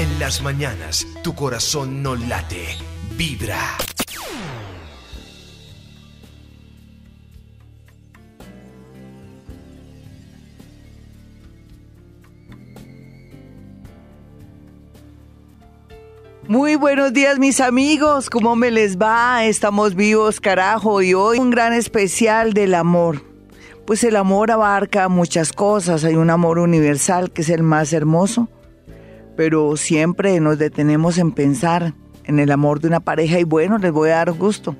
En las mañanas, tu corazón no late, vibra. Muy buenos días mis amigos, ¿cómo me les va? Estamos vivos, carajo, y hoy un gran especial del amor. Pues el amor abarca muchas cosas, hay un amor universal que es el más hermoso, pero siempre nos detenemos en pensar en el amor de una pareja y bueno, les voy a dar gusto.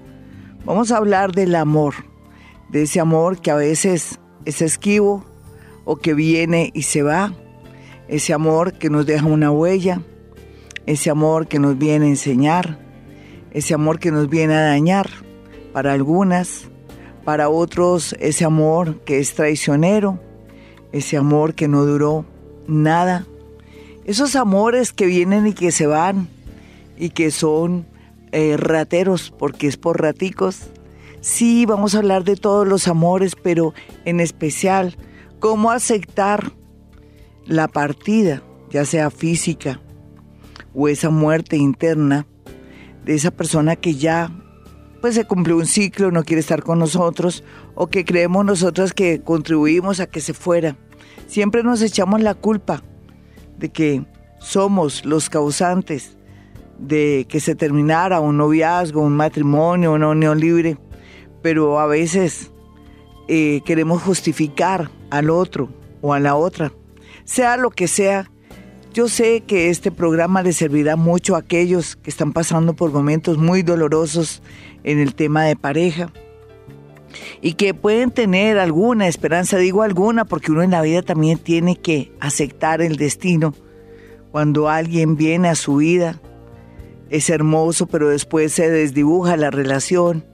Vamos a hablar del amor, de ese amor que a veces es esquivo o que viene y se va, ese amor que nos deja una huella ese amor que nos viene a enseñar, ese amor que nos viene a dañar, para algunas, para otros ese amor que es traicionero, ese amor que no duró nada, esos amores que vienen y que se van y que son eh, rateros porque es por raticos. Sí, vamos a hablar de todos los amores, pero en especial cómo aceptar la partida, ya sea física, o esa muerte interna de esa persona que ya pues se cumplió un ciclo, no quiere estar con nosotros o que creemos nosotras que contribuimos a que se fuera. Siempre nos echamos la culpa de que somos los causantes de que se terminara un noviazgo, un matrimonio, una unión libre, pero a veces eh, queremos justificar al otro o a la otra, sea lo que sea yo sé que este programa le servirá mucho a aquellos que están pasando por momentos muy dolorosos en el tema de pareja y que pueden tener alguna esperanza, digo alguna, porque uno en la vida también tiene que aceptar el destino. Cuando alguien viene a su vida, es hermoso, pero después se desdibuja la relación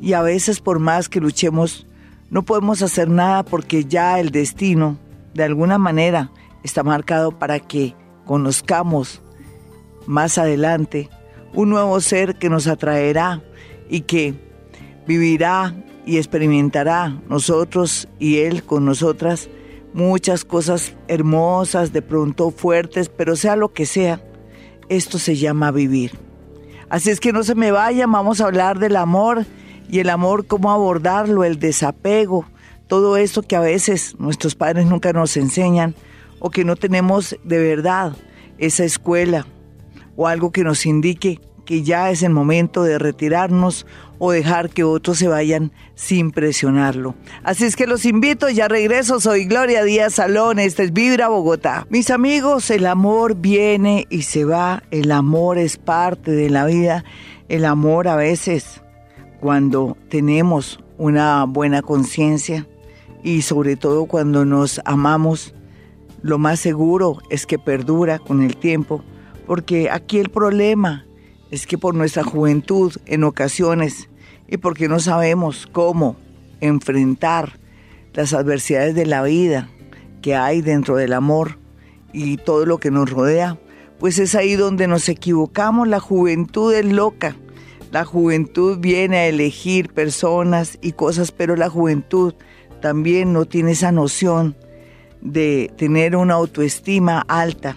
y a veces por más que luchemos, no podemos hacer nada porque ya el destino, de alguna manera, está marcado para que conozcamos más adelante un nuevo ser que nos atraerá y que vivirá y experimentará nosotros y Él con nosotras muchas cosas hermosas, de pronto fuertes, pero sea lo que sea, esto se llama vivir. Así es que no se me vayan, vamos a hablar del amor y el amor, cómo abordarlo, el desapego, todo esto que a veces nuestros padres nunca nos enseñan, o que no tenemos de verdad esa escuela o algo que nos indique que ya es el momento de retirarnos o dejar que otros se vayan sin presionarlo. Así es que los invito, ya regreso, soy Gloria Díaz Salón, este es Vibra Bogotá. Mis amigos, el amor viene y se va, el amor es parte de la vida, el amor a veces cuando tenemos una buena conciencia y sobre todo cuando nos amamos, lo más seguro es que perdura con el tiempo, porque aquí el problema es que por nuestra juventud en ocasiones y porque no sabemos cómo enfrentar las adversidades de la vida que hay dentro del amor y todo lo que nos rodea, pues es ahí donde nos equivocamos. La juventud es loca. La juventud viene a elegir personas y cosas, pero la juventud también no tiene esa noción de tener una autoestima alta,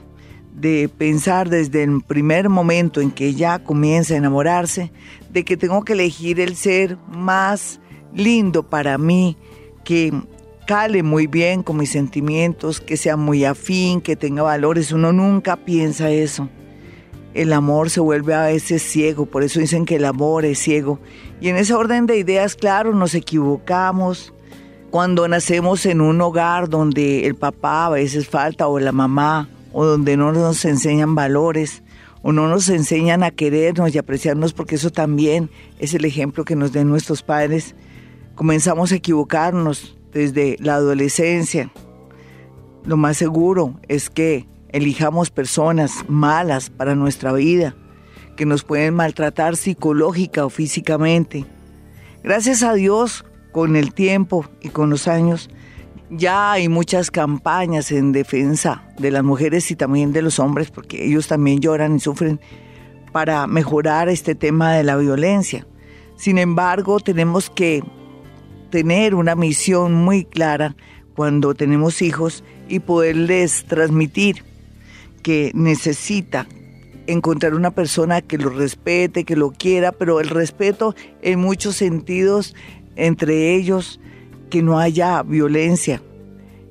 de pensar desde el primer momento en que ya comienza a enamorarse, de que tengo que elegir el ser más lindo para mí, que cale muy bien con mis sentimientos, que sea muy afín, que tenga valores. Uno nunca piensa eso. El amor se vuelve a veces ciego, por eso dicen que el amor es ciego. Y en ese orden de ideas, claro, nos equivocamos, cuando nacemos en un hogar donde el papá a veces falta o la mamá, o donde no nos enseñan valores, o no nos enseñan a querernos y apreciarnos, porque eso también es el ejemplo que nos den nuestros padres, comenzamos a equivocarnos desde la adolescencia. Lo más seguro es que elijamos personas malas para nuestra vida, que nos pueden maltratar psicológica o físicamente. Gracias a Dios, con el tiempo y con los años, ya hay muchas campañas en defensa de las mujeres y también de los hombres, porque ellos también lloran y sufren, para mejorar este tema de la violencia. Sin embargo, tenemos que tener una misión muy clara cuando tenemos hijos y poderles transmitir que necesita encontrar una persona que lo respete, que lo quiera, pero el respeto en muchos sentidos, entre ellos, que no haya violencia,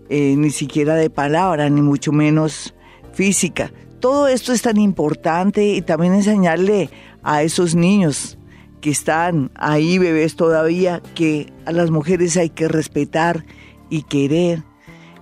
eh, ni siquiera de palabra, ni mucho menos física. Todo esto es tan importante y también enseñarle a esos niños que están ahí, bebés todavía, que a las mujeres hay que respetar y querer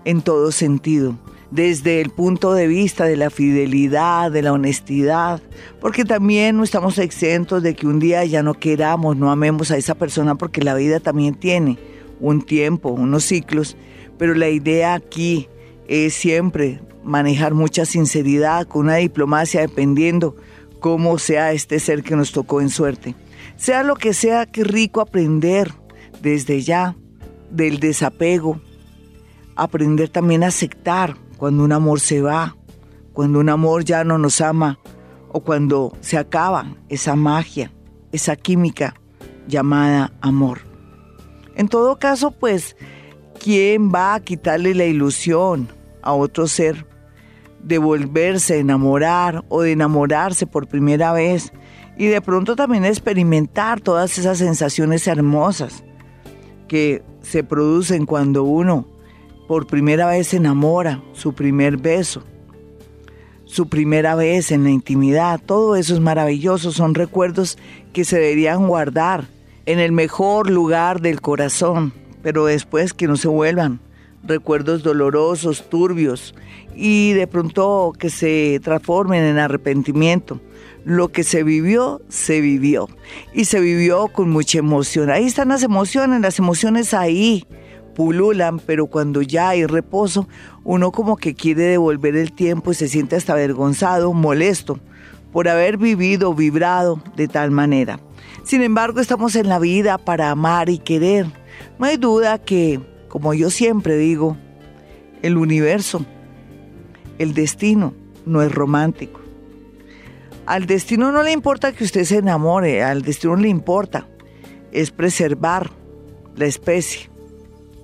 en todo sentido desde el punto de vista de la fidelidad, de la honestidad, porque también no estamos exentos de que un día ya no queramos, no amemos a esa persona, porque la vida también tiene un tiempo, unos ciclos, pero la idea aquí es siempre manejar mucha sinceridad, con una diplomacia, dependiendo cómo sea este ser que nos tocó en suerte. Sea lo que sea, qué rico aprender desde ya del desapego, aprender también a aceptar cuando un amor se va, cuando un amor ya no nos ama o cuando se acaba esa magia, esa química llamada amor. En todo caso, pues, ¿quién va a quitarle la ilusión a otro ser de volverse a enamorar o de enamorarse por primera vez y de pronto también experimentar todas esas sensaciones hermosas que se producen cuando uno por primera vez se enamora, su primer beso, su primera vez en la intimidad, todo eso es maravilloso, son recuerdos que se deberían guardar en el mejor lugar del corazón, pero después que no se vuelvan recuerdos dolorosos, turbios y de pronto que se transformen en arrepentimiento. Lo que se vivió, se vivió y se vivió con mucha emoción. Ahí están las emociones, las emociones ahí pululan, pero cuando ya hay reposo, uno como que quiere devolver el tiempo y se siente hasta avergonzado, molesto por haber vivido, vibrado de tal manera. Sin embargo, estamos en la vida para amar y querer. No hay duda que, como yo siempre digo, el universo, el destino, no es romántico. Al destino no le importa que usted se enamore, al destino le importa es preservar la especie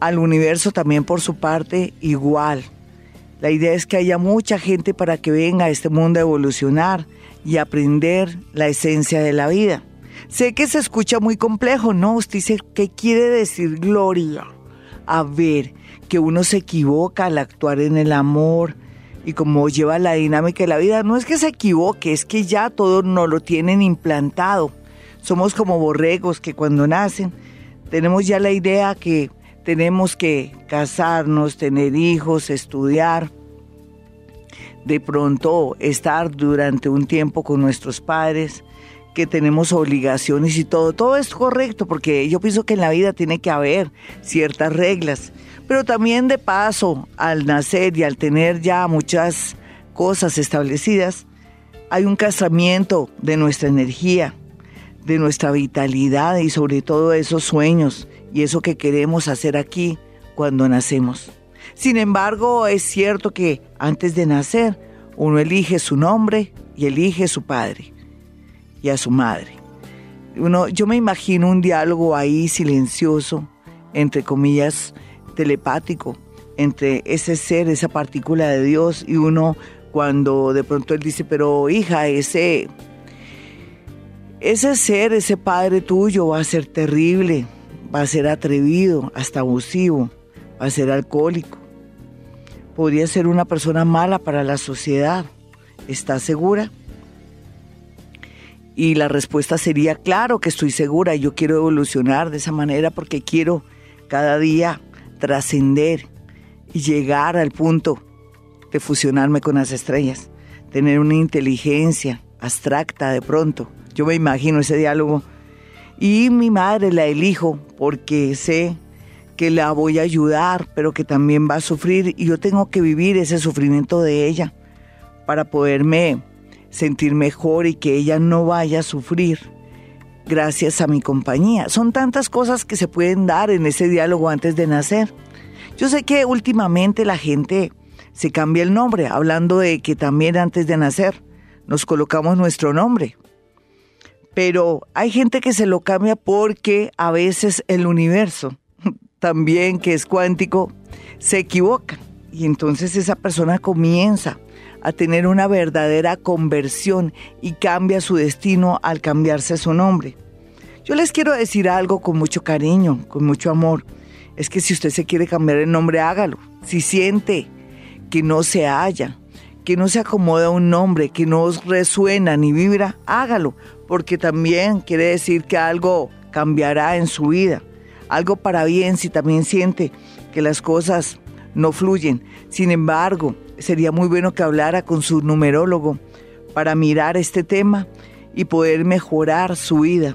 al universo también por su parte igual. La idea es que haya mucha gente para que venga a este mundo a evolucionar y aprender la esencia de la vida. Sé que se escucha muy complejo, ¿no? Usted dice, ¿qué quiere decir gloria? A ver, que uno se equivoca al actuar en el amor y como lleva la dinámica de la vida. No es que se equivoque, es que ya todo no lo tienen implantado. Somos como borregos que cuando nacen tenemos ya la idea que tenemos que casarnos, tener hijos, estudiar, de pronto estar durante un tiempo con nuestros padres, que tenemos obligaciones y todo. Todo es correcto porque yo pienso que en la vida tiene que haber ciertas reglas. Pero también de paso, al nacer y al tener ya muchas cosas establecidas, hay un casamiento de nuestra energía, de nuestra vitalidad y sobre todo esos sueños y eso que queremos hacer aquí cuando nacemos. Sin embargo, es cierto que antes de nacer uno elige su nombre y elige su padre y a su madre. Uno, yo me imagino un diálogo ahí silencioso, entre comillas, telepático, entre ese ser, esa partícula de Dios y uno cuando de pronto él dice, pero hija, ese, ese ser, ese padre tuyo va a ser terrible, va a ser atrevido, hasta abusivo, va a ser alcohólico. Podría ser una persona mala para la sociedad. ¿Estás segura? Y la respuesta sería, claro que estoy segura, yo quiero evolucionar de esa manera porque quiero cada día trascender y llegar al punto de fusionarme con las estrellas, tener una inteligencia abstracta de pronto. Yo me imagino ese diálogo y mi madre la elijo porque sé que la voy a ayudar, pero que también va a sufrir y yo tengo que vivir ese sufrimiento de ella para poderme sentir mejor y que ella no vaya a sufrir gracias a mi compañía. Son tantas cosas que se pueden dar en ese diálogo antes de nacer. Yo sé que últimamente la gente se cambia el nombre, hablando de que también antes de nacer nos colocamos nuestro nombre pero hay gente que se lo cambia porque a veces el universo, también que es cuántico, se equivoca y entonces esa persona comienza a tener una verdadera conversión y cambia su destino al cambiarse su nombre. Yo les quiero decir algo con mucho cariño, con mucho amor. Es que si usted se quiere cambiar el nombre, hágalo. Si siente que no se halla, que no se acomoda un nombre, que no resuena ni vibra, hágalo, porque también quiere decir que algo cambiará en su vida, algo para bien si también siente que las cosas no fluyen. Sin embargo, sería muy bueno que hablara con su numerólogo para mirar este tema y poder mejorar su vida.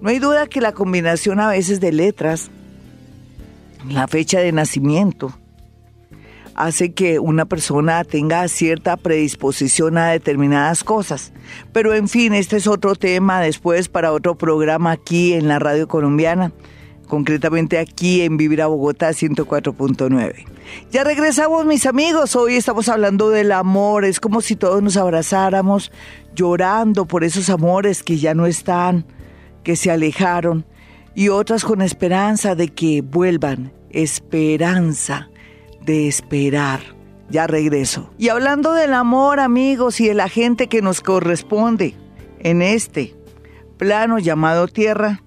No hay duda que la combinación a veces de letras, la fecha de nacimiento, hace que una persona tenga cierta predisposición a determinadas cosas. Pero en fin, este es otro tema después para otro programa aquí en la radio colombiana, concretamente aquí en Vivir a Bogotá 104.9. Ya regresamos mis amigos, hoy estamos hablando del amor, es como si todos nos abrazáramos llorando por esos amores que ya no están, que se alejaron, y otras con esperanza de que vuelvan, esperanza de esperar. Ya regreso. Y hablando del amor, amigos, y de la gente que nos corresponde en este plano llamado tierra,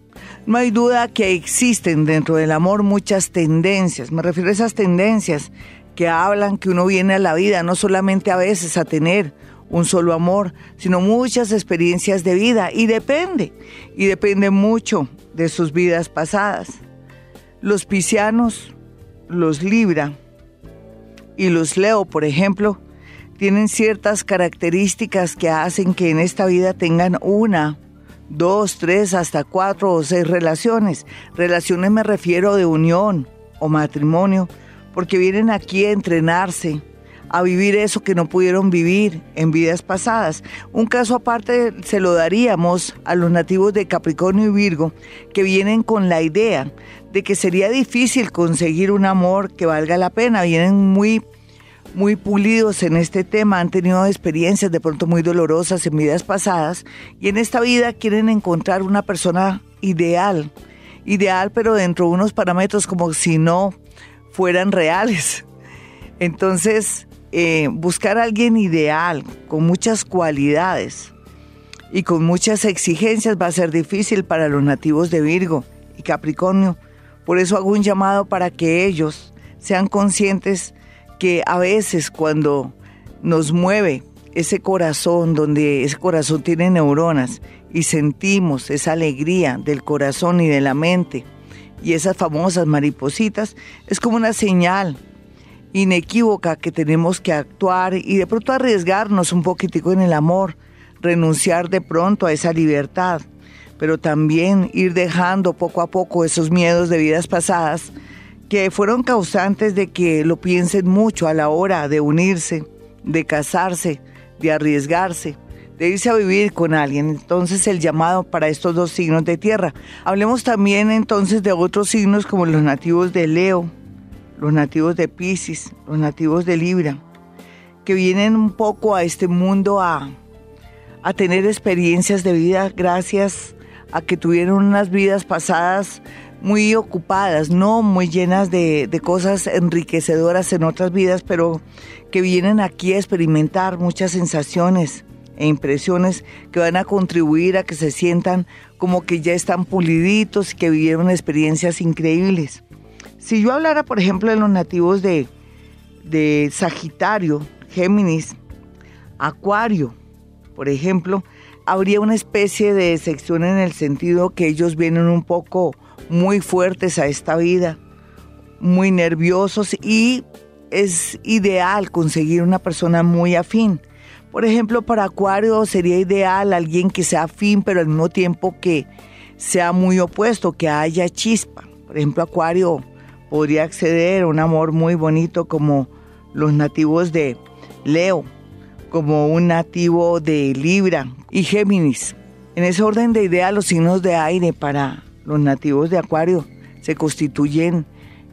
no hay duda que existen dentro del amor muchas tendencias. Me refiero a esas tendencias que hablan que uno viene a la vida no solamente a veces a tener un solo amor, sino muchas experiencias de vida. Y depende, y depende mucho de sus vidas pasadas. Los piscianos, los Libra, y los Leo, por ejemplo, tienen ciertas características que hacen que en esta vida tengan una, dos, tres, hasta cuatro o seis relaciones. Relaciones me refiero de unión o matrimonio, porque vienen aquí a entrenarse, a vivir eso que no pudieron vivir en vidas pasadas. Un caso aparte se lo daríamos a los nativos de Capricornio y Virgo, que vienen con la idea de que sería difícil conseguir un amor que valga la pena. Vienen muy, muy pulidos en este tema, han tenido experiencias de pronto muy dolorosas en vidas pasadas y en esta vida quieren encontrar una persona ideal, ideal pero dentro de unos parámetros como si no fueran reales. Entonces, eh, buscar a alguien ideal, con muchas cualidades y con muchas exigencias va a ser difícil para los nativos de Virgo y Capricornio por eso hago un llamado para que ellos sean conscientes que a veces cuando nos mueve ese corazón, donde ese corazón tiene neuronas y sentimos esa alegría del corazón y de la mente y esas famosas maripositas, es como una señal inequívoca que tenemos que actuar y de pronto arriesgarnos un poquitico en el amor, renunciar de pronto a esa libertad pero también ir dejando poco a poco esos miedos de vidas pasadas que fueron causantes de que lo piensen mucho a la hora de unirse, de casarse, de arriesgarse, de irse a vivir con alguien. Entonces el llamado para estos dos signos de tierra. Hablemos también entonces de otros signos como los nativos de Leo, los nativos de Pisces, los nativos de Libra, que vienen un poco a este mundo a, a tener experiencias de vida gracias a que tuvieron unas vidas pasadas muy ocupadas, no muy llenas de, de, cosas enriquecedoras en otras vidas, pero que vienen aquí a experimentar muchas sensaciones e impresiones que van a contribuir a que se sientan como que ya están puliditos y que vivieron experiencias increíbles. Si yo hablara, por ejemplo, de los nativos de, de Sagitario, Géminis, Acuario, por ejemplo, habría una especie de sección en el sentido que ellos vienen un poco muy fuertes a esta vida, muy nerviosos y es ideal conseguir una persona muy afín. Por ejemplo, para Acuario sería ideal alguien que sea afín, pero al mismo tiempo que sea muy opuesto, que haya chispa. Por ejemplo, Acuario podría acceder a un amor muy bonito como los nativos de Leo como un nativo de Libra y Géminis. En ese orden de idea, los signos de aire para los nativos de Acuario se constituyen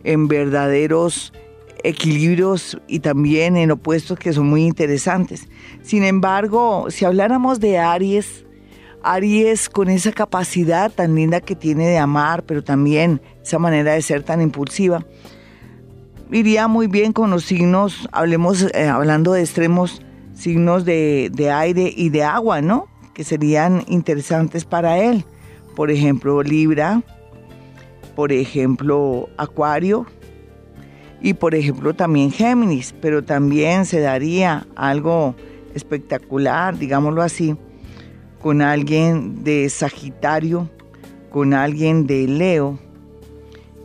en verdaderos equilibrios y también en opuestos que son muy interesantes. Sin embargo, si habláramos de Aries, Aries con esa capacidad tan linda que tiene de amar, pero también esa manera de ser tan impulsiva, iría muy bien con los signos, hablemos eh, hablando de extremos signos de, de aire y de agua, ¿no? Que serían interesantes para él. Por ejemplo, Libra, por ejemplo, Acuario y por ejemplo también Géminis, pero también se daría algo espectacular, digámoslo así, con alguien de Sagitario, con alguien de Leo.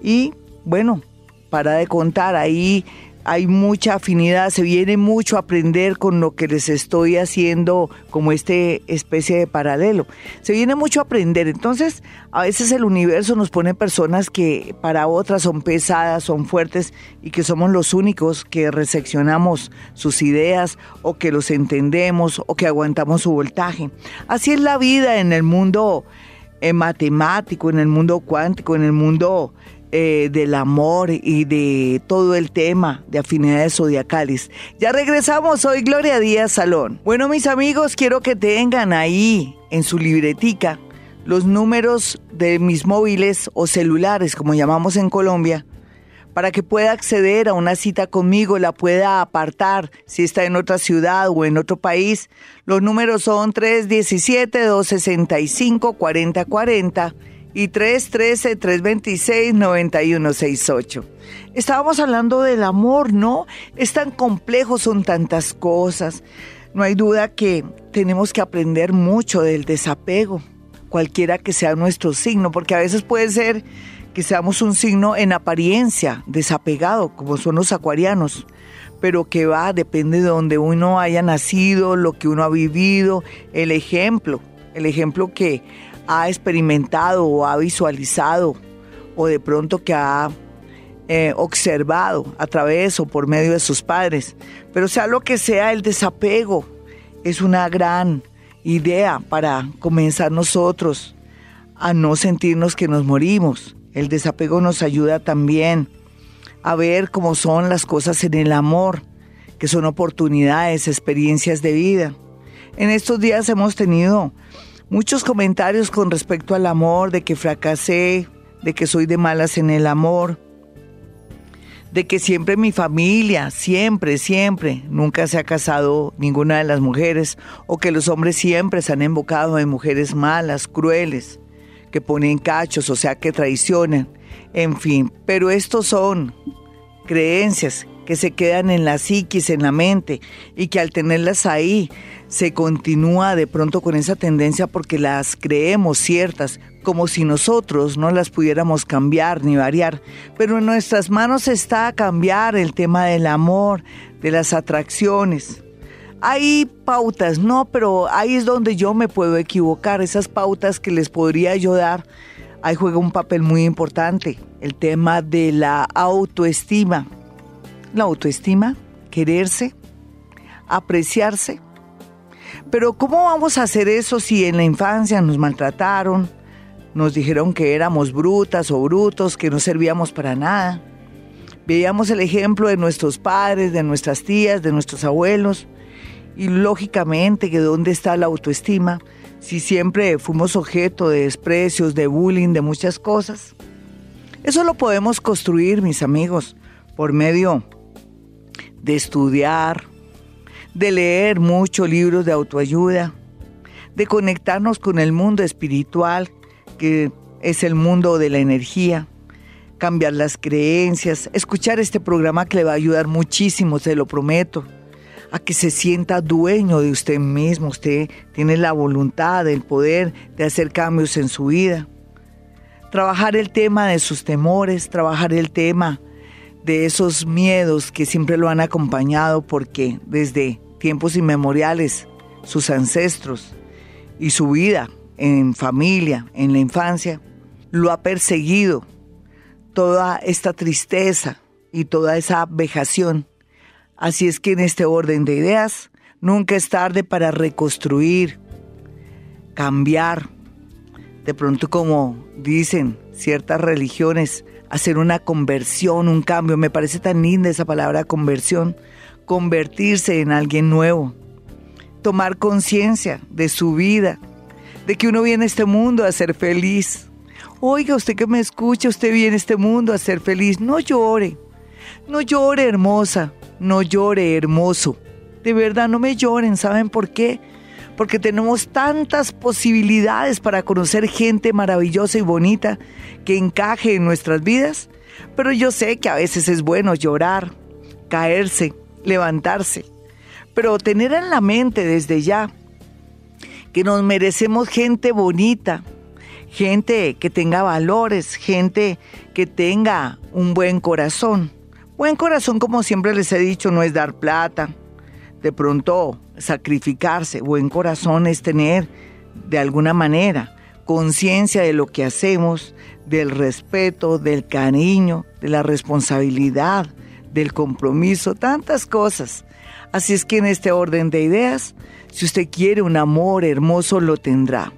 Y bueno, para de contar, ahí hay mucha afinidad, se viene mucho a aprender con lo que les estoy haciendo como este especie de paralelo. Se viene mucho a aprender, entonces a veces el universo nos pone personas que para otras son pesadas, son fuertes y que somos los únicos que reseccionamos sus ideas o que los entendemos o que aguantamos su voltaje. Así es la vida en el mundo eh, matemático, en el mundo cuántico, en el mundo eh, del amor y de todo el tema de afinidades zodiacales. Ya regresamos hoy, Gloria Díaz Salón. Bueno, mis amigos, quiero que tengan ahí en su libretica los números de mis móviles o celulares, como llamamos en Colombia, para que pueda acceder a una cita conmigo, la pueda apartar si está en otra ciudad o en otro país. Los números son 317-265-4040 y 313-326-9168. Estábamos hablando del amor, ¿no? Es tan complejo, son tantas cosas. No hay duda que tenemos que aprender mucho del desapego, cualquiera que sea nuestro signo, porque a veces puede ser que seamos un signo en apariencia desapegado, como son los acuarianos, pero que va, depende de donde uno haya nacido, lo que uno ha vivido, el ejemplo, el ejemplo que ha experimentado o ha visualizado o de pronto que ha eh, observado a través o por medio de sus padres. Pero sea lo que sea, el desapego es una gran idea para comenzar nosotros a no sentirnos que nos morimos. El desapego nos ayuda también a ver cómo son las cosas en el amor, que son oportunidades, experiencias de vida. En estos días hemos tenido muchos comentarios con respecto al amor, de que fracasé, de que soy de malas en el amor, de que siempre mi familia, siempre, siempre, nunca se ha casado ninguna de las mujeres, o que los hombres siempre se han invocado en mujeres malas, crueles, que ponen cachos, o sea, que traicionan, en fin, pero estos son creencias que se quedan en la psiquis, en la mente, y que al tenerlas ahí se continúa de pronto con esa tendencia porque las creemos ciertas, como si nosotros no las pudiéramos cambiar ni variar. Pero en nuestras manos está cambiar el tema del amor, de las atracciones. Hay pautas, no, pero ahí es donde yo me puedo equivocar. Esas pautas que les podría yo dar, ahí juega un papel muy importante. El tema de la autoestima. La autoestima, quererse, apreciarse pero ¿cómo vamos a hacer eso si en la infancia nos maltrataron, nos dijeron que éramos brutas o brutos, que no servíamos para nada? Veíamos el ejemplo de nuestros padres, de nuestras tías, de nuestros abuelos, y lógicamente que dónde está la autoestima si siempre fuimos objeto de desprecios, de bullying, de muchas cosas. Eso lo podemos construir, mis amigos, por medio de estudiar, de leer muchos libros de autoayuda, de conectarnos con el mundo espiritual, que es el mundo de la energía, cambiar las creencias, escuchar este programa que le va a ayudar muchísimo, se lo prometo, a que se sienta dueño de usted mismo, usted tiene la voluntad, el poder de hacer cambios en su vida. Trabajar el tema de sus temores, trabajar el tema de esos miedos que siempre lo han acompañado porque desde tiempos inmemoriales sus ancestros y su vida en familia, en la infancia, lo ha perseguido toda esta tristeza y toda esa vejación. Así es que en este orden de ideas, nunca es tarde para reconstruir, cambiar, de pronto como dicen ciertas religiones, hacer una conversión, un cambio. Me parece tan linda esa palabra conversión, convertirse en alguien nuevo, tomar conciencia de su vida, de que uno viene a este mundo a ser feliz. Oiga, usted que me escucha, usted viene a este mundo a ser feliz. No llore, no llore hermosa, no llore hermoso. De verdad, no me lloren, ¿saben por qué? Porque tenemos tantas posibilidades para conocer gente maravillosa y bonita que encaje en nuestras vidas. Pero yo sé que a veces es bueno llorar, caerse, levantarse. Pero tener en la mente desde ya que nos merecemos gente bonita, gente que tenga valores, gente que tenga un buen corazón. Buen corazón, como siempre les he dicho, no es dar plata, de pronto sacrificarse. Buen corazón es tener, de alguna manera, conciencia de lo que hacemos, del respeto, del cariño, de la responsabilidad, del compromiso, tantas cosas. Así es que en este orden de ideas, si usted quiere un amor hermoso, lo tendrá.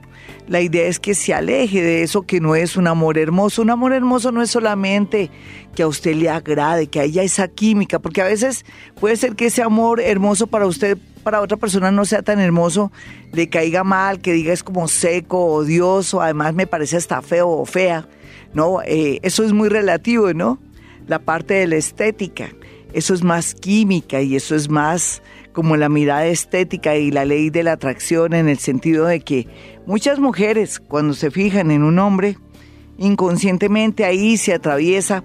La idea es que se aleje de eso que no es un amor hermoso. Un amor hermoso no es solamente que a usted le agrade, que haya esa química, porque a veces puede ser que ese amor hermoso para usted, para otra persona no sea tan hermoso, le caiga mal, que diga es como seco, odioso, además me parece hasta feo o fea. No, eh, eso es muy relativo, ¿no? La parte de la estética, eso es más química y eso es más como la mirada estética y la ley de la atracción en el sentido de que muchas mujeres cuando se fijan en un hombre, inconscientemente ahí se atraviesa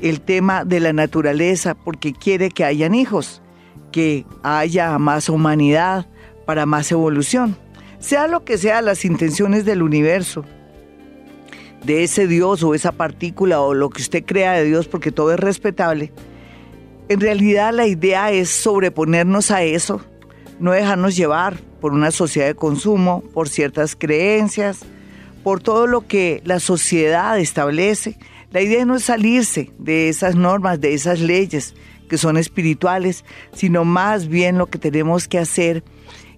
el tema de la naturaleza porque quiere que hayan hijos, que haya más humanidad para más evolución. Sea lo que sea las intenciones del universo, de ese Dios o esa partícula o lo que usted crea de Dios, porque todo es respetable, en realidad la idea es sobreponernos a eso, no dejarnos llevar por una sociedad de consumo, por ciertas creencias, por todo lo que la sociedad establece. La idea no es salirse de esas normas, de esas leyes que son espirituales, sino más bien lo que tenemos que hacer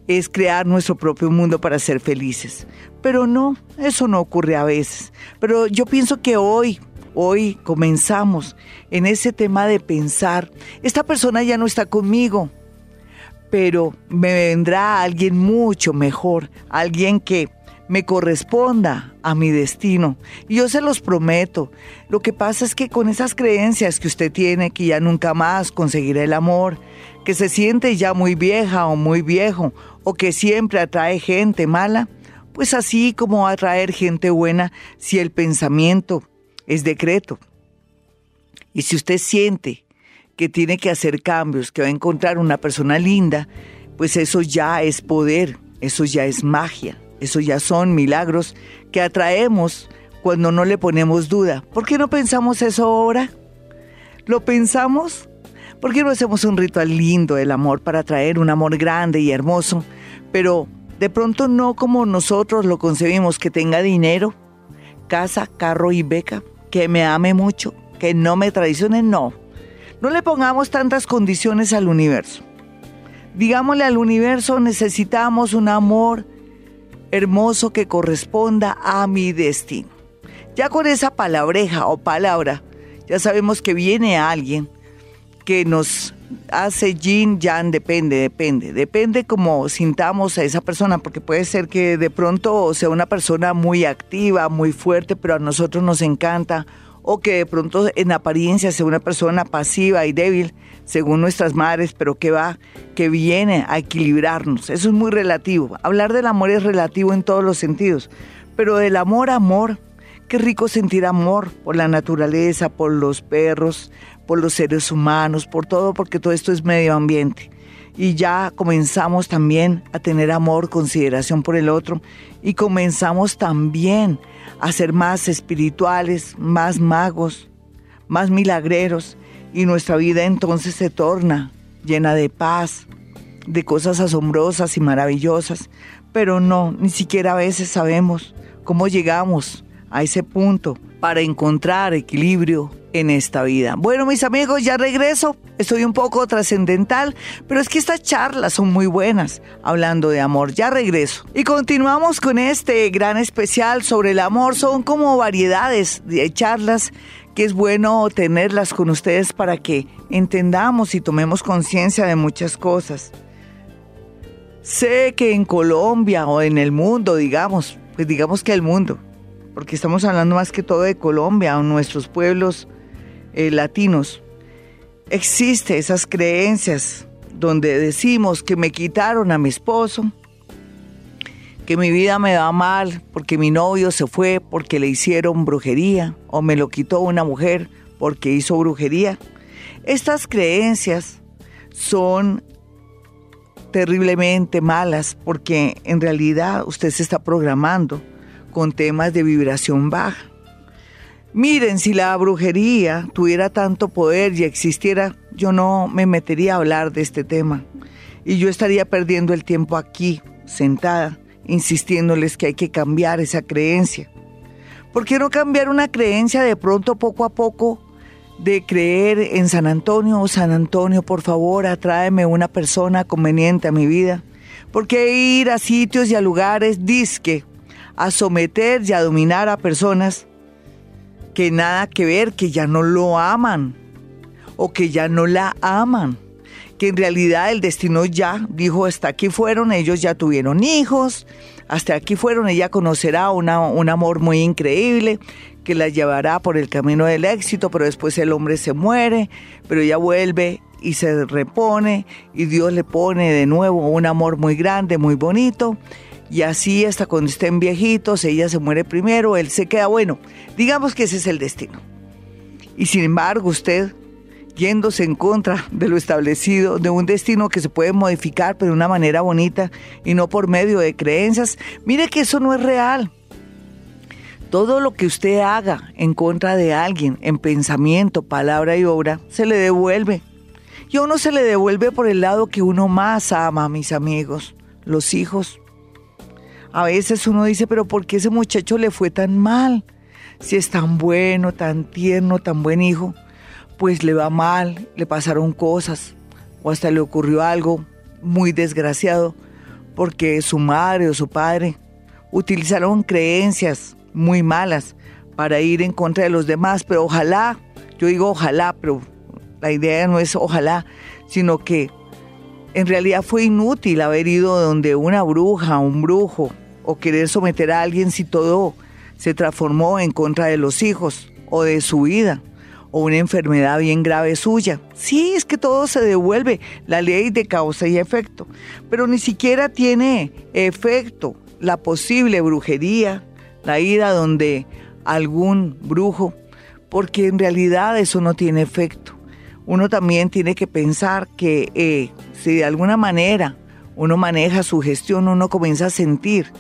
es crear nuestro propio mundo para ser felices. Pero no, eso no ocurre a veces. Pero yo pienso que hoy, Hoy comenzamos en ese tema de pensar, esta persona ya no está conmigo, pero me vendrá alguien mucho mejor, alguien que me corresponda a mi destino. Y yo se los prometo. Lo que pasa es que con esas creencias que usted tiene, que ya nunca más conseguirá el amor, que se siente ya muy vieja o muy viejo, o que siempre atrae gente mala, pues así como atraer gente buena si el pensamiento es decreto. Y si usted siente que tiene que hacer cambios, que va a encontrar una persona linda, pues eso ya es poder, eso ya es magia, eso ya son milagros que atraemos cuando no le ponemos duda. ¿Por qué no pensamos eso ahora? ¿Lo pensamos? ¿Por qué no hacemos un ritual lindo del amor para atraer un amor grande y hermoso, pero de pronto no como nosotros lo concebimos, que tenga dinero, casa, carro y beca? Que me ame mucho, que no me traicione, no. No le pongamos tantas condiciones al universo. Digámosle al universo, necesitamos un amor hermoso que corresponda a mi destino. Ya con esa palabreja o palabra, ya sabemos que viene alguien que nos hace yin, yang, depende, depende. Depende como sintamos a esa persona, porque puede ser que de pronto sea una persona muy activa, muy fuerte, pero a nosotros nos encanta, o que de pronto en apariencia sea una persona pasiva y débil, según nuestras madres, pero que va, que viene a equilibrarnos. Eso es muy relativo. Hablar del amor es relativo en todos los sentidos, pero del amor, amor, qué rico sentir amor por la naturaleza, por los perros, por los seres humanos, por todo, porque todo esto es medio ambiente. Y ya comenzamos también a tener amor, consideración por el otro, y comenzamos también a ser más espirituales, más magos, más milagreros, y nuestra vida entonces se torna llena de paz, de cosas asombrosas y maravillosas, pero no, ni siquiera a veces sabemos cómo llegamos a ese punto para encontrar equilibrio en esta vida. Bueno, mis amigos, ya regreso. Estoy un poco trascendental, pero es que estas charlas son muy buenas, hablando de amor. Ya regreso. Y continuamos con este gran especial sobre el amor. Son como variedades de charlas que es bueno tenerlas con ustedes para que entendamos y tomemos conciencia de muchas cosas. Sé que en Colombia o en el mundo, digamos, pues digamos que el mundo, porque estamos hablando más que todo de Colombia o nuestros pueblos eh, latinos, existe esas creencias donde decimos que me quitaron a mi esposo, que mi vida me va mal porque mi novio se fue porque le hicieron brujería o me lo quitó una mujer porque hizo brujería. Estas creencias son terriblemente malas porque en realidad usted se está programando con temas de vibración baja. Miren, si la brujería tuviera tanto poder y existiera, yo no me metería a hablar de este tema y yo estaría perdiendo el tiempo aquí, sentada, insistiéndoles que hay que cambiar esa creencia. ¿Por qué no cambiar una creencia de pronto poco a poco de creer en San Antonio? San Antonio, por favor, atráeme una persona conveniente a mi vida. ¿Por qué ir a sitios y a lugares disque a someter y a dominar a personas que nada que ver, que ya no lo aman o que ya no la aman? que en realidad el destino ya dijo, hasta aquí fueron, ellos ya tuvieron hijos, hasta aquí fueron, ella conocerá un amor muy increíble que la llevará por el camino del éxito, pero después el hombre se muere, pero ella vuelve y se repone y Dios le pone de nuevo un amor muy grande, muy bonito. Y así hasta cuando estén viejitos, ella se muere primero, él se queda bueno. Digamos que ese es el destino. Y sin embargo, usted yéndose en contra de lo establecido, de un destino que se puede modificar, pero de una manera bonita y no por medio de creencias. Mire que eso no es real. Todo lo que usted haga en contra de alguien, en pensamiento, palabra y obra, se le devuelve. Y a uno se le devuelve por el lado que uno más ama, mis amigos, los hijos. A veces uno dice, pero ¿por qué ese muchacho le fue tan mal? Si es tan bueno, tan tierno, tan buen hijo pues le va mal, le pasaron cosas o hasta le ocurrió algo muy desgraciado porque su madre o su padre utilizaron creencias muy malas para ir en contra de los demás, pero ojalá, yo digo ojalá, pero la idea no es ojalá, sino que en realidad fue inútil haber ido donde una bruja, un brujo, o querer someter a alguien si todo se transformó en contra de los hijos o de su vida o una enfermedad bien grave suya. Sí, es que todo se devuelve, la ley de causa y efecto, pero ni siquiera tiene efecto la posible brujería, la ida donde algún brujo, porque en realidad eso no tiene efecto. Uno también tiene que pensar que eh, si de alguna manera uno maneja su gestión, uno comienza a sentir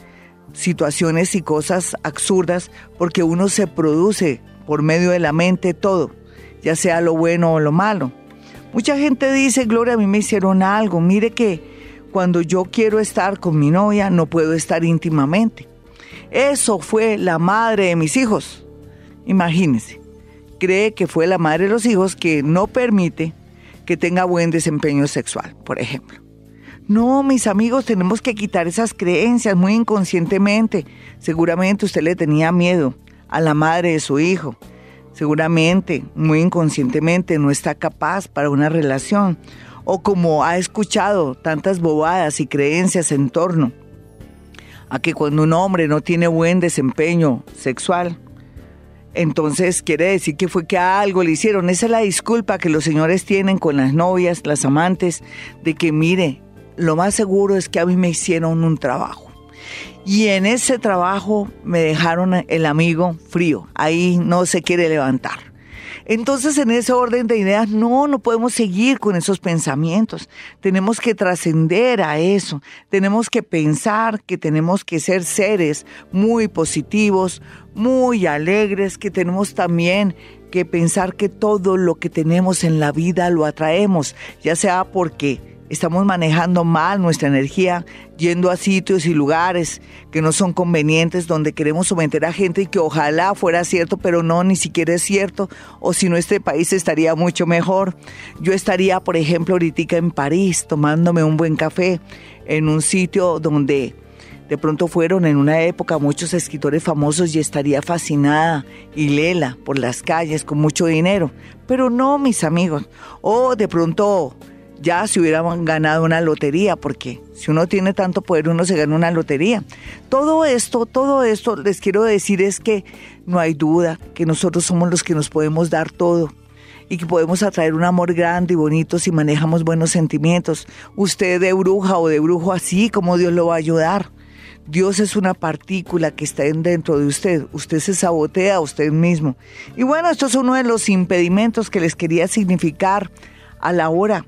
situaciones y cosas absurdas porque uno se produce por medio de la mente todo ya sea lo bueno o lo malo. Mucha gente dice, Gloria, a mí me hicieron algo. Mire que cuando yo quiero estar con mi novia no puedo estar íntimamente. Eso fue la madre de mis hijos. Imagínense, cree que fue la madre de los hijos que no permite que tenga buen desempeño sexual, por ejemplo. No, mis amigos, tenemos que quitar esas creencias muy inconscientemente. Seguramente usted le tenía miedo a la madre de su hijo seguramente, muy inconscientemente, no está capaz para una relación, o como ha escuchado tantas bobadas y creencias en torno a que cuando un hombre no tiene buen desempeño sexual, entonces quiere decir que fue que algo le hicieron. Esa es la disculpa que los señores tienen con las novias, las amantes, de que mire, lo más seguro es que a mí me hicieron un trabajo. Y en ese trabajo me dejaron el amigo frío, ahí no se quiere levantar. Entonces, en ese orden de ideas, no, no podemos seguir con esos pensamientos. Tenemos que trascender a eso. Tenemos que pensar que tenemos que ser seres muy positivos, muy alegres, que tenemos también que pensar que todo lo que tenemos en la vida lo atraemos, ya sea porque estamos manejando mal nuestra energía yendo a sitios y lugares que no son convenientes, donde queremos someter a gente y que ojalá fuera cierto, pero no, ni siquiera es cierto, o si no, este país estaría mucho mejor. Yo estaría, por ejemplo, ahorita en París tomándome un buen café en un sitio donde de pronto fueron en una época muchos escritores famosos y estaría fascinada y lela por las calles con mucho dinero. Pero no, mis amigos. O de pronto ya se hubieran ganado una lotería, porque si uno tiene tanto poder, uno se gana una lotería. Todo esto, todo esto, les quiero decir es que no hay duda que nosotros somos los que nos podemos dar todo y que podemos atraer un amor grande y bonito si manejamos buenos sentimientos. Usted de bruja o de brujo así, como Dios lo va a ayudar. Dios es una partícula que está dentro de usted. Usted se sabotea a usted mismo. Y bueno, esto es uno de los impedimentos que les quería significar a la hora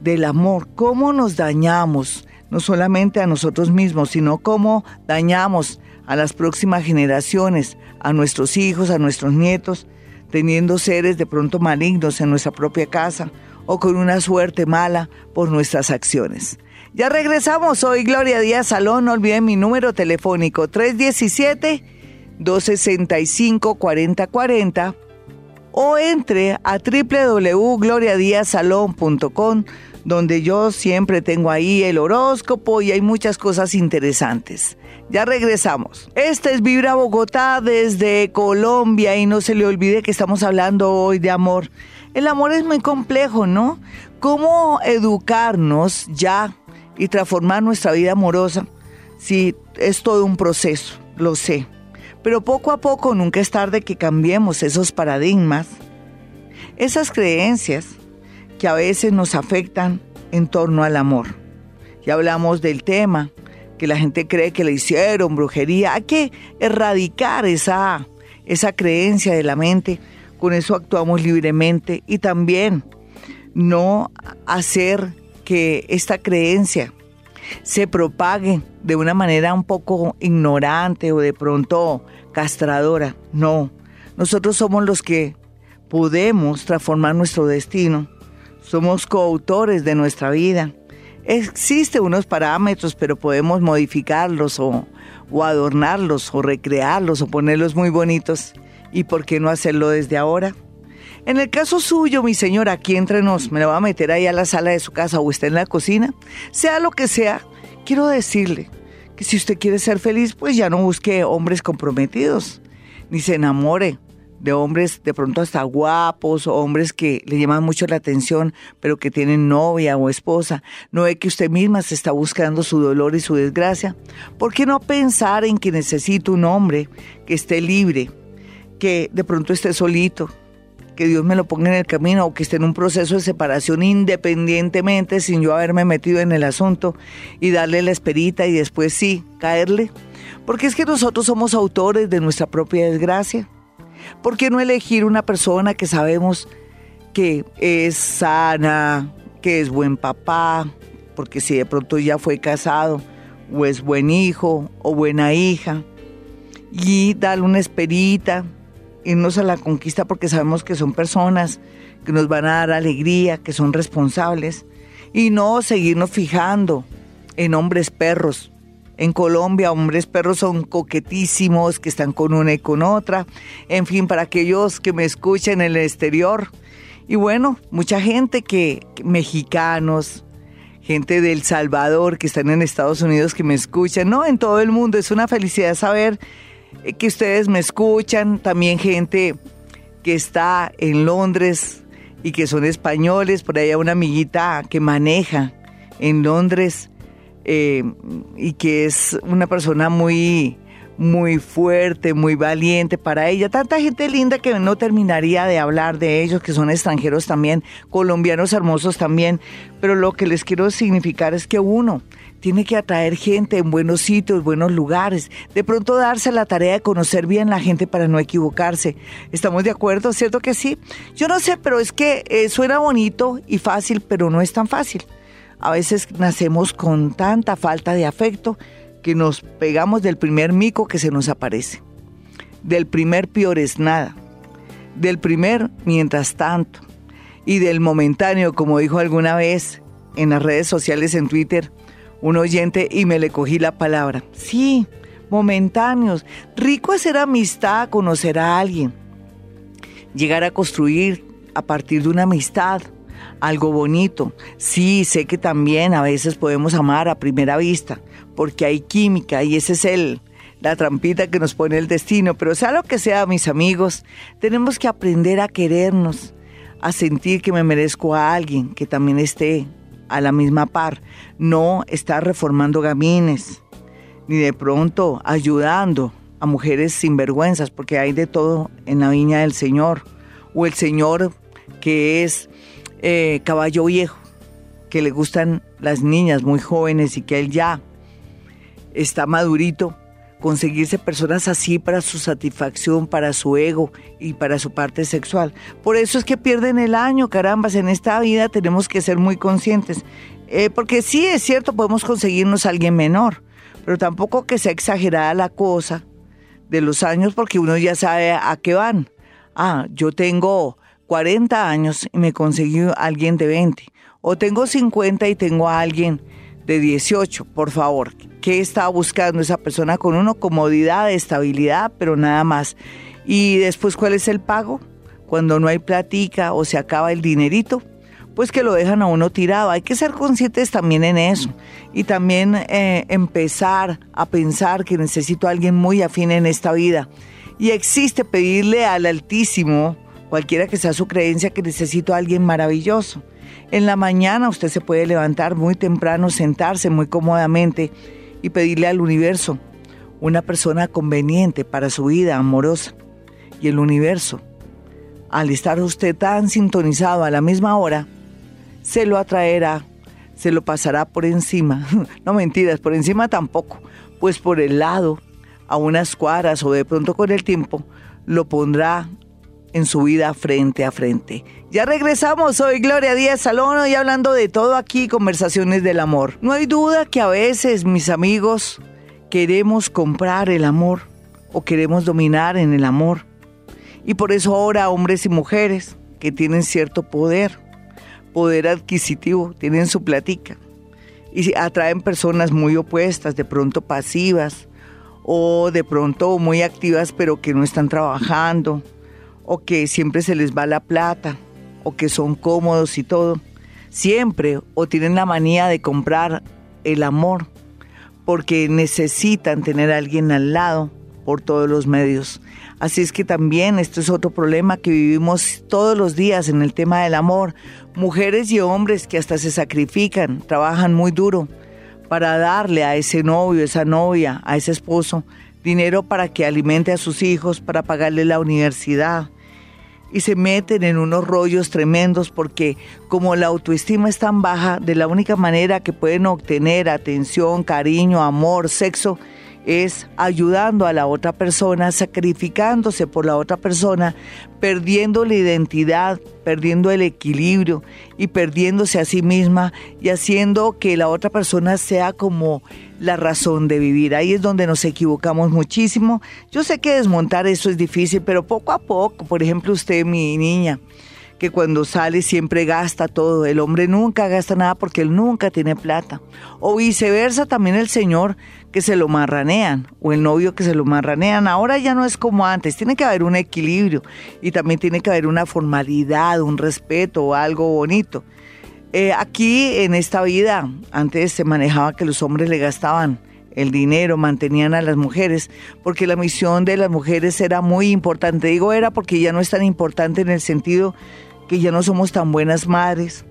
del amor. ¿Cómo nos dañamos? No solamente a nosotros mismos, sino cómo dañamos a las próximas generaciones, a nuestros hijos, a nuestros nietos, teniendo seres de pronto malignos en nuestra propia casa o con una suerte mala por nuestras acciones. Ya regresamos, hoy Gloria Díaz Salón, no olviden mi número telefónico 317-265-4040 o entre a www.gloriadiazalón.com donde yo siempre tengo ahí el horóscopo y hay muchas cosas interesantes. Ya regresamos. Este es Vibra Bogotá desde Colombia y no se le olvide que estamos hablando hoy de amor. El amor es muy complejo, ¿no? ¿Cómo educarnos ya y transformar nuestra vida amorosa? Sí, es todo un proceso, lo sé. Pero poco a poco nunca es tarde que cambiemos esos paradigmas, esas creencias que a veces nos afectan en torno al amor. Ya hablamos del tema, que la gente cree que le hicieron brujería. Hay que erradicar esa, esa creencia de la mente. Con eso actuamos libremente y también no hacer que esta creencia se propague de una manera un poco ignorante o de pronto castradora. No, nosotros somos los que podemos transformar nuestro destino somos coautores de nuestra vida. Existen unos parámetros, pero podemos modificarlos o, adornarlos o recrearlos o ponerlos muy bonitos. ¿Y por qué no hacerlo desde ahora? En el caso suyo, mi señora, aquí entre nos, me la va a meter ahí a la sala de su casa o está en la cocina, sea lo que sea, quiero decirle que si usted quiere ser feliz, pues ya no busque hombres comprometidos, ni se enamore de hombres de pronto hasta guapos, hombres que le llaman mucho la atención, pero que tienen novia o esposa. No ve que usted misma se está buscando su dolor y su desgracia. ¿Por qué no pensar en que necesito un hombre que esté libre, que de pronto esté solito, que Dios me lo ponga en el camino o que esté en un proceso de separación independientemente sin yo haberme metido en el asunto y darle la esperita y después sí, caerle? Porque es que nosotros somos autores de nuestra propia desgracia. ¿Por qué no elegir una persona que sabemos que es sana, que es buen papá? Porque si de pronto ya fue casado, o es buen hijo o buena hija, y darle una esperita, irnos a la conquista porque sabemos que son personas que nos van a dar alegría, que son responsables, y no seguirnos fijando en hombres perros, en Colombia, hombres perros son coquetísimos, que están con una y con otra. En fin, para aquellos que me escuchen en el exterior. Y bueno, mucha gente que, mexicanos, gente del Salvador que están en Estados Unidos que me escuchan, no, en todo el mundo. Es una felicidad saber eh, que ustedes me escuchan. También gente que está en Londres y que son españoles. Por ahí hay una amiguita que maneja en Londres eh, y que es una persona muy, muy fuerte, muy valiente para ella. Tanta gente linda que no terminaría de hablar de ellos, que son extranjeros también, colombianos hermosos también. Pero lo que les quiero significar es que uno tiene que atraer gente en buenos sitios, buenos lugares. De pronto darse la tarea de conocer bien la gente para no equivocarse. ¿Estamos de acuerdo? ¿Cierto que sí? Yo no sé, pero es que eh, suena bonito y fácil, pero no es tan fácil. A veces nacemos con tanta falta de afecto que nos pegamos del primer mico que se nos aparece, del primer peor es nada, del primer mientras tanto. Y del momentáneo, como dijo alguna vez en las redes sociales, en Twitter, un oyente y me le cogí la palabra. Sí, momentáneos. Rico es ser amistad, conocer a alguien, llegar a construir a partir de una amistad algo bonito. Sí, sé que también a veces podemos amar a primera vista, porque hay química y ese es el la trampita que nos pone el destino, pero sea lo que sea, mis amigos, tenemos que aprender a querernos, a sentir que me merezco a alguien que también esté a la misma par, no estar reformando gamines, ni de pronto ayudando a mujeres sinvergüenzas, porque hay de todo en la viña del Señor, o el Señor que es eh, caballo viejo, que le gustan las niñas muy jóvenes y que él ya está madurito, conseguirse personas así para su satisfacción, para su ego y para su parte sexual. Por eso es que pierden el año, carambas, en esta vida tenemos que ser muy conscientes. Eh, porque sí, es cierto, podemos conseguirnos a alguien menor, pero tampoco que sea exagerada la cosa de los años porque uno ya sabe a qué van. Ah, yo tengo 40 años y me conseguí alguien de 20. O tengo 50 y tengo a alguien de 18, por favor. ¿Qué está buscando esa persona con uno? Comodidad, estabilidad, pero nada más. Y después, ¿cuál es el pago? Cuando no hay platica o se acaba el dinerito, pues que lo dejan a uno tirado. Hay que ser conscientes también en eso. Y también eh, empezar a pensar que necesito a alguien muy afín en esta vida. Y existe pedirle al Altísimo, cualquiera que sea su creencia, que necesito a alguien maravilloso. En la mañana usted se puede levantar muy temprano, sentarse muy cómodamente y pedirle al universo una persona conveniente para su vida amorosa. Y el universo, al estar usted tan sintonizado a la misma hora, se lo atraerá, se lo pasará por encima. No mentiras, por encima tampoco, pues por el lado, a unas cuadras o de pronto con el tiempo, lo pondrá en su vida frente a frente. Ya regresamos, soy Gloria Díaz Salón y hablando de todo aquí, conversaciones del amor. No hay duda que a veces, mis amigos, queremos comprar el amor o queremos dominar en el amor. Y por eso ahora hombres y mujeres que tienen cierto poder, poder adquisitivo, tienen su platica y atraen personas muy opuestas, de pronto pasivas o de pronto muy activas pero que no están trabajando o que siempre se les va la plata, o que son cómodos y todo, siempre o tienen la manía de comprar el amor, porque necesitan tener a alguien al lado por todos los medios. Así es que también esto es otro problema que vivimos todos los días en el tema del amor. Mujeres y hombres que hasta se sacrifican, trabajan muy duro para darle a ese novio, esa novia, a ese esposo, dinero para que alimente a sus hijos, para pagarle la universidad, y se meten en unos rollos tremendos porque como la autoestima es tan baja, de la única manera que pueden obtener atención, cariño, amor, sexo, es ayudando a la otra persona, sacrificándose por la otra persona, perdiendo la identidad, perdiendo el equilibrio y perdiéndose a sí misma y haciendo que la otra persona sea como la razón de vivir. Ahí es donde nos equivocamos muchísimo. Yo sé que desmontar eso es difícil, pero poco a poco, por ejemplo usted, mi niña, que cuando sale siempre gasta todo. El hombre nunca gasta nada porque él nunca tiene plata. O viceversa, también el señor que se lo marranean o el novio que se lo marranean. Ahora ya no es como antes, tiene que haber un equilibrio y también tiene que haber una formalidad, un respeto o algo bonito. Eh, aquí en esta vida, antes se manejaba que los hombres le gastaban el dinero, mantenían a las mujeres, porque la misión de las mujeres era muy importante. Digo era porque ya no es tan importante en el sentido que ya no somos tan buenas madres,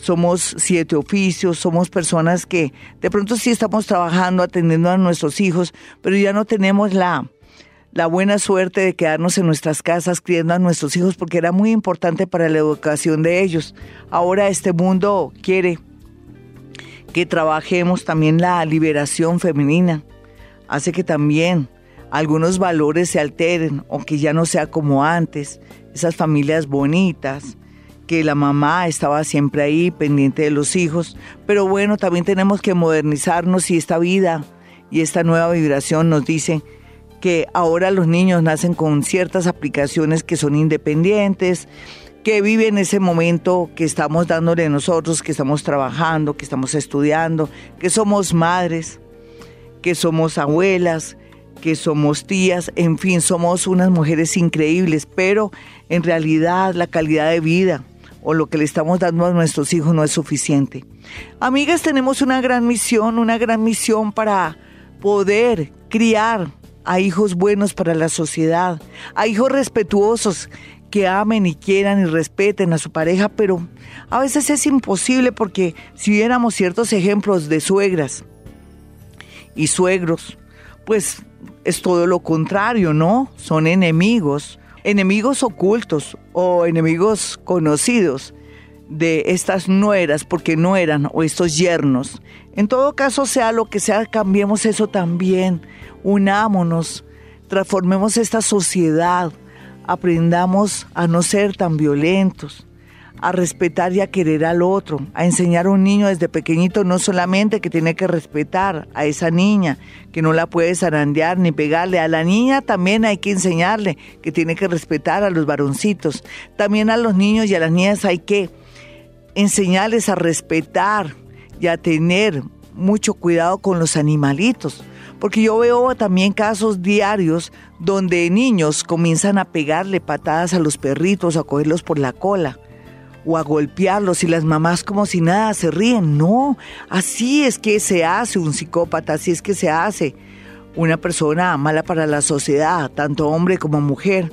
somos siete oficios, somos personas que de pronto sí estamos trabajando, atendiendo a nuestros hijos, pero ya no tenemos la, la buena suerte de quedarnos en nuestras casas criando a nuestros hijos porque era muy importante para la educación de ellos. Ahora este mundo quiere que trabajemos también la liberación femenina. Hace que también algunos valores se alteren o que ya no sea como antes. Esas familias bonitas, que la mamá estaba siempre ahí pendiente de los hijos. Pero bueno, también tenemos que modernizarnos y esta vida y esta nueva vibración nos dice que ahora los niños nacen con ciertas aplicaciones que son independientes, que viven ese momento que estamos dándole nosotros, que estamos trabajando, que estamos estudiando, que somos madres, que somos abuelas, que somos tías, en fin, somos unas mujeres increíbles, pero en realidad la calidad de vida o lo que le estamos dando a nuestros hijos no es suficiente. Amigas, tenemos una gran misión, una gran misión para poder criar a hijos buenos para la sociedad, a hijos respetuosos que amen y quieran y respeten a su pareja, pero a veces es imposible porque si viéramos ciertos ejemplos de suegras y suegros, pues es todo lo contrario, ¿no? Son enemigos. Enemigos ocultos o enemigos conocidos de estas nueras, porque no eran, o estos yernos. En todo caso, sea lo que sea, cambiemos eso también, unámonos, transformemos esta sociedad, aprendamos a no ser tan violentos, a respetar y a querer al otro, a enseñar a un niño desde pequeñito no solamente que tiene que respetar a esa niña, que no la puede zarandear ni pegarle, a la niña también hay que enseñarle que tiene que respetar a los varoncitos, también a los niños y a las niñas hay que enseñarles a respetar y a tener mucho cuidado con los animalitos, porque yo veo también casos diarios donde niños comienzan a pegarle patadas a los perritos, a cogerlos por la cola o a golpearlos y las mamás como si nada se ríen. No, así es que se hace un psicópata, así es que se hace una persona mala para la sociedad, tanto hombre como mujer.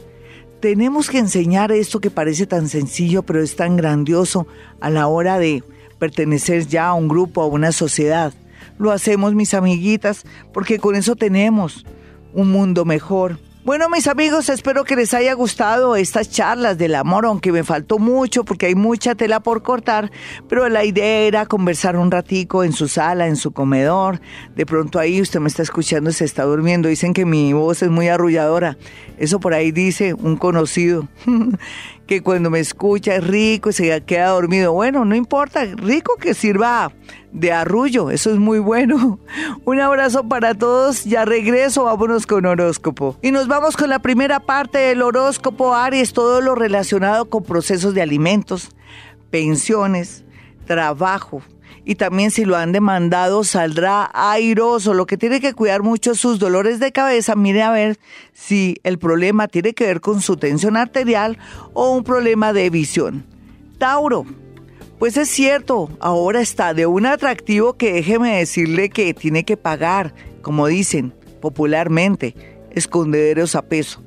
Tenemos que enseñar esto que parece tan sencillo pero es tan grandioso a la hora de pertenecer ya a un grupo, a una sociedad. Lo hacemos mis amiguitas porque con eso tenemos un mundo mejor, bueno, mis amigos, espero que les haya gustado estas charlas del amor, aunque me faltó mucho porque hay mucha tela por cortar, pero la idea era conversar un ratico en su sala, en su comedor. De pronto ahí usted me está escuchando, se está durmiendo. Dicen que mi voz es muy arrulladora. Eso por ahí dice un conocido. que cuando me escucha es rico y se queda dormido. Bueno, no importa, rico que sirva de arrullo, eso es muy bueno. Un abrazo para todos, ya regreso, vámonos con horóscopo. Y nos vamos con la primera parte del horóscopo Aries, todo lo relacionado con procesos de alimentos, pensiones, trabajo. Y también si lo han demandado saldrá airoso. Lo que tiene que cuidar mucho sus dolores de cabeza, mire a ver si el problema tiene que ver con su tensión arterial o un problema de visión. Tauro, pues es cierto, ahora está de un atractivo que déjeme decirle que tiene que pagar, como dicen popularmente, esconderos a peso.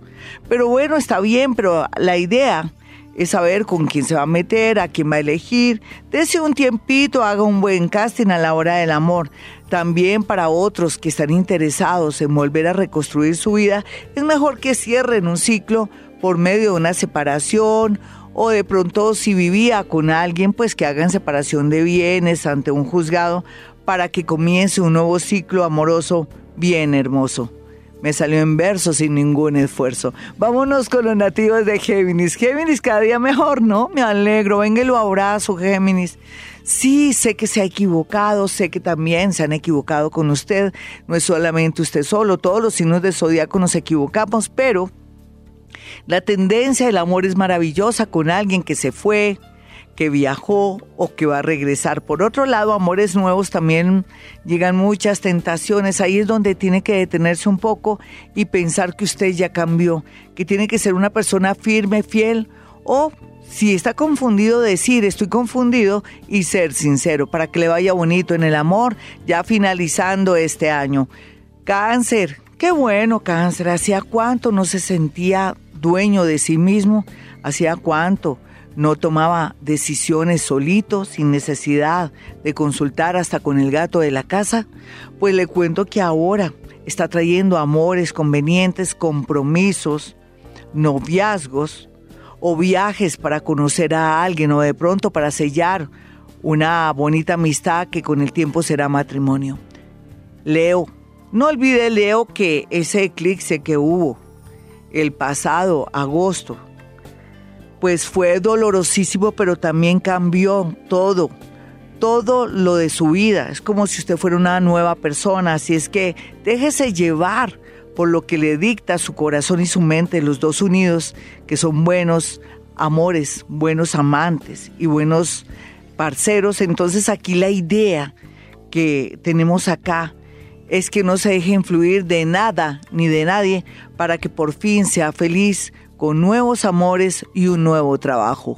Pero bueno, está bien, pero la idea es saber con quién se va a meter, a quién va a elegir. Dese un tiempito, haga un buen casting a la hora del amor. También para otros que están interesados en volver a reconstruir su vida, es mejor que cierren un ciclo por medio de una separación o de pronto si vivía con alguien, pues que hagan separación de bienes ante un juzgado para que comience un nuevo ciclo amoroso bien hermoso. Me salió en verso sin ningún esfuerzo. Vámonos con los nativos de Géminis. Géminis cada día mejor, ¿no? Me alegro. Venga lo abrazo, Géminis. Sí, sé que se ha equivocado, sé que también se han equivocado con usted. No es solamente usted solo, todos los signos de zodiaco nos equivocamos, pero la tendencia del amor es maravillosa con alguien que se fue, que viajó o que va a regresar. Por otro lado, amores nuevos también llegan muchas tentaciones. Ahí es donde tiene que detenerse un poco y pensar que usted ya cambió, que tiene que ser una persona firme, fiel o si está confundido, decir estoy confundido y ser sincero para que le vaya bonito en el amor, ya finalizando este año. Cáncer, qué bueno cáncer, hacía cuánto no se sentía dueño de sí mismo, hacía cuánto no tomaba decisiones solito, sin necesidad de consultar hasta con el gato de la casa, pues le cuento que ahora está trayendo amores convenientes, compromisos, noviazgos o viajes para conocer a alguien o de pronto para sellar una bonita amistad que con el tiempo será matrimonio. Leo, no olvide Leo que ese eclipse que hubo el pasado agosto, pues fue dolorosísimo, pero también cambió todo, todo lo de su vida. Es como si usted fuera una nueva persona, así es que déjese llevar por lo que le dicta su corazón y su mente, los dos unidos, que son buenos amores, buenos amantes y buenos parceros. Entonces aquí la idea que tenemos acá es que no se deje influir de nada ni de nadie para que por fin sea feliz con nuevos amores y un nuevo trabajo.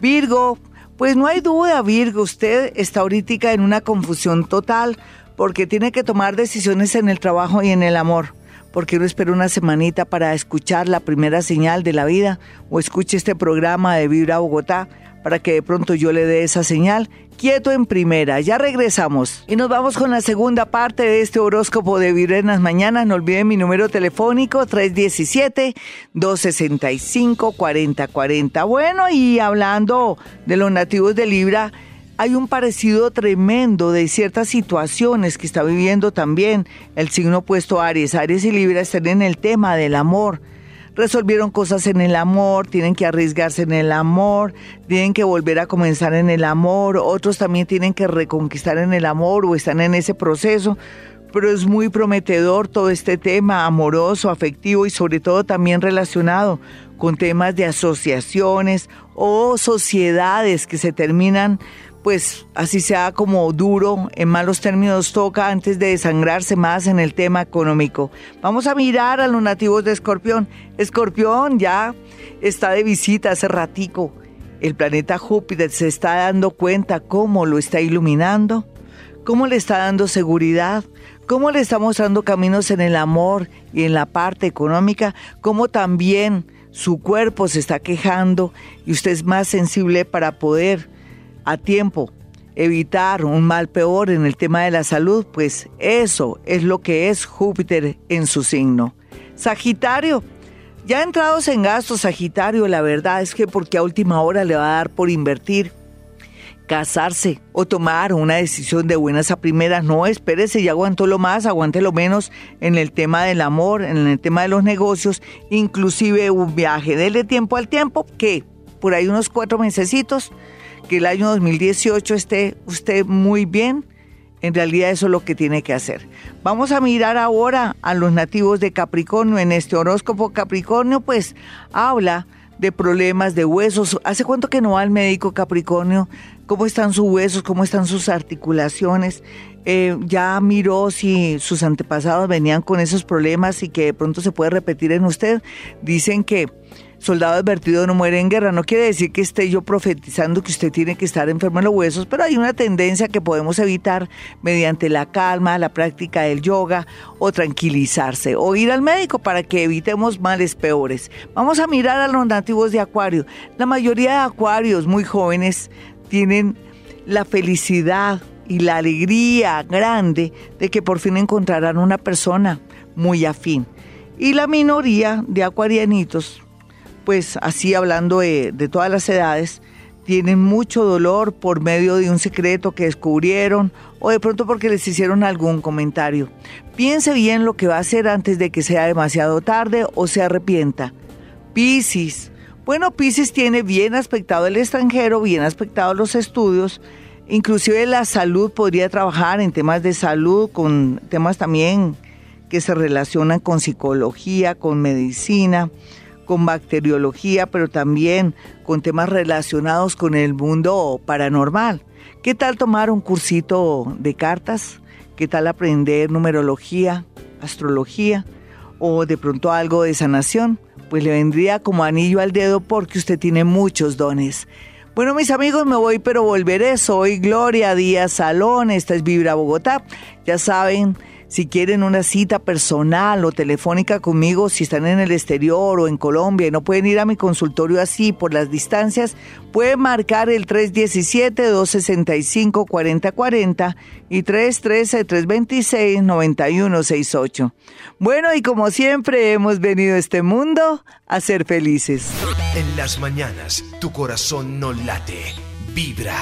Virgo, pues no hay duda, Virgo, usted está ahorita en una confusión total porque tiene que tomar decisiones en el trabajo y en el amor. porque no espera una semanita para escuchar la primera señal de la vida o escuche este programa de Vibra Bogotá para que de pronto yo le dé esa señal. Quieto en primera, ya regresamos. Y nos vamos con la segunda parte de este horóscopo de Vibra en las mañanas. No olviden mi número telefónico 317-265-4040. Bueno, y hablando de los nativos de Libra, hay un parecido tremendo de ciertas situaciones que está viviendo también el signo opuesto Aries. Aries y Libra están en el tema del amor. Resolvieron cosas en el amor, tienen que arriesgarse en el amor, tienen que volver a comenzar en el amor, otros también tienen que reconquistar en el amor o están en ese proceso pero es muy prometedor todo este tema amoroso, afectivo y sobre todo también relacionado con temas de asociaciones o sociedades que se terminan pues así sea como duro, en malos términos toca antes de desangrarse más en el tema económico. Vamos a mirar a los nativos de Escorpión. Escorpión ya está de visita hace ratico. El planeta Júpiter se está dando cuenta cómo lo está iluminando, cómo le está dando seguridad, cómo le está mostrando caminos en el amor y en la parte económica, cómo también su cuerpo se está quejando y usted es más sensible para poder a tiempo evitar un mal peor en el tema de la salud, pues eso es lo que es Júpiter en su signo. Sagitario, ya entrados en gastos, Sagitario, la verdad es que porque a última hora le va a dar por invertir, casarse o tomar una decisión de buenas a primeras, no espérese y aguantó lo más, aguante lo menos en el tema del amor, en el tema de los negocios, inclusive un viaje. Dele tiempo al tiempo, que por ahí unos cuatro mesecitos que el año 2018 esté usted muy bien, en realidad eso es lo que tiene que hacer. Vamos a mirar ahora a los nativos de Capricornio. En este horóscopo Capricornio pues habla de problemas de huesos. ¿Hace cuánto que no va al médico Capricornio? ¿Cómo están sus huesos? ¿Cómo están sus articulaciones? Eh, ya miró si sus antepasados venían con esos problemas y que de pronto se puede repetir en usted. Dicen que soldado advertido no muere en guerra. No quiere decir que esté yo profetizando que usted tiene que estar enfermo en los huesos, pero hay una tendencia que podemos evitar mediante la calma, la práctica del yoga o tranquilizarse o ir al médico para que evitemos males peores. Vamos a mirar a los nativos de Acuario. La mayoría de acuarios muy jóvenes tienen la felicidad y la alegría grande de que por fin encontrarán una persona muy afín. Y la minoría de acuarianitos pues así hablando de, todas las edades, tienen mucho dolor por medio de un secreto que descubrieron o de pronto porque les hicieron algún comentario. Piense bien lo que va a hacer antes de que sea demasiado tarde o se arrepienta. Piscis. Bueno, Piscis tiene bien aspectado el extranjero, bien aspectado los estudios, inclusive la salud podría trabajar en temas de salud, con temas también que se relacionan con psicología, con medicina con bacteriología, pero también con temas relacionados con el mundo paranormal. ¿Qué tal tomar un cursito de cartas? ¿Qué tal aprender numerología, astrología o de pronto algo de sanación? Pues le vendría como anillo al dedo porque usted tiene muchos dones. Bueno, mis amigos, me voy, pero volveré. Soy Gloria Díaz Salón. Esta es Vibra Bogotá. Ya saben, si quieren una cita personal o telefónica conmigo, si están en el exterior o en Colombia y no pueden ir a mi consultorio así por las distancias, pueden marcar el 317-265-4040 y 313-326-9168. Bueno, y como siempre hemos venido a este mundo a ser felices. En las mañanas, tu corazón no late, vibra.